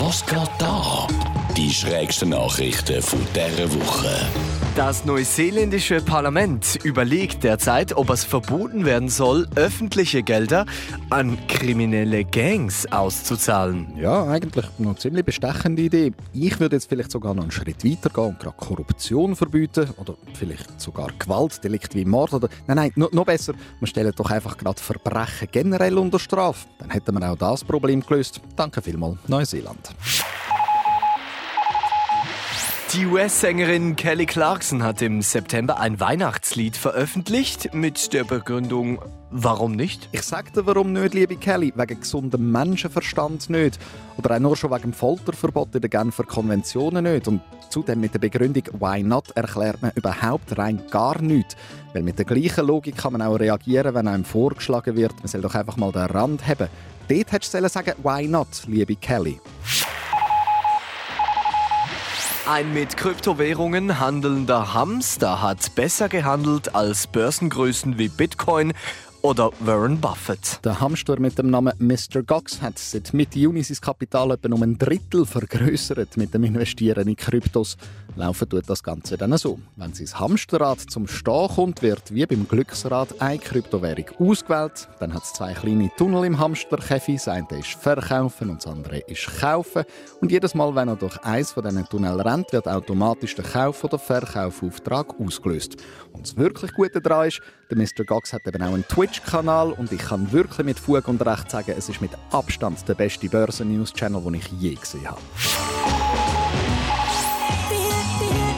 Was geht da? Die schrägsten Nachrichten von dieser Woche. Das neuseeländische Parlament überlegt derzeit, ob es verboten werden soll, öffentliche Gelder an kriminelle Gangs auszuzahlen. Ja, eigentlich eine ziemlich bestechende Idee. Ich würde jetzt vielleicht sogar noch einen Schritt weiter gehen und gerade Korruption verbieten oder vielleicht sogar Gewaltdelikt wie Mord oder nein, nein, noch, noch besser, wir stellen doch einfach gerade Verbrechen generell unter Strafe. Dann hätten wir auch das Problem gelöst. Danke vielmals, Neuseeland. Die US-Sängerin Kelly Clarkson hat im September ein Weihnachtslied veröffentlicht mit der Begründung, warum nicht? Ich sag dir, warum nicht, liebe Kelly. Wegen gesundem Menschenverstand nicht. Oder auch nur schon wegen dem Folterverbot in den Genfer Konventionen nicht. Und zudem mit der Begründung «Why not» erklärt man überhaupt rein gar nichts. Weil mit der gleichen Logik kann man auch reagieren, wenn einem vorgeschlagen wird, man soll doch einfach mal den Rand haben. Dort hättest du sagen «Why not», liebe Kelly. Ein mit Kryptowährungen handelnder Hamster hat besser gehandelt als Börsengrößen wie Bitcoin oder Warren Buffett. Der Hamster mit dem Namen Mr. Gox hat seit Mitte Juni sein Kapital etwa um ein Drittel vergrößert mit dem Investieren in Kryptos. Laufen tut das Ganze dann so. Wenn sein Hamsterrad zum Stehen kommt, wird wie beim Glücksrad eine Kryptowährung ausgewählt. Dann hat es zwei kleine Tunnel im Hamsterkäfig. Das eine ist Verkaufen und das andere ist Kaufen. Und jedes Mal, wenn er durch eins von diesen Tunneln rennt, wird automatisch der Kauf- oder Verkaufauftrag ausgelöst. Und das wirklich Gute daran ist, der Mr. Gox hat eben auch einen Twitch-Kanal und ich kann wirklich mit Fug und Recht sagen, es ist mit Abstand der beste Börsen-News-Channel, den ich je gesehen habe. the end.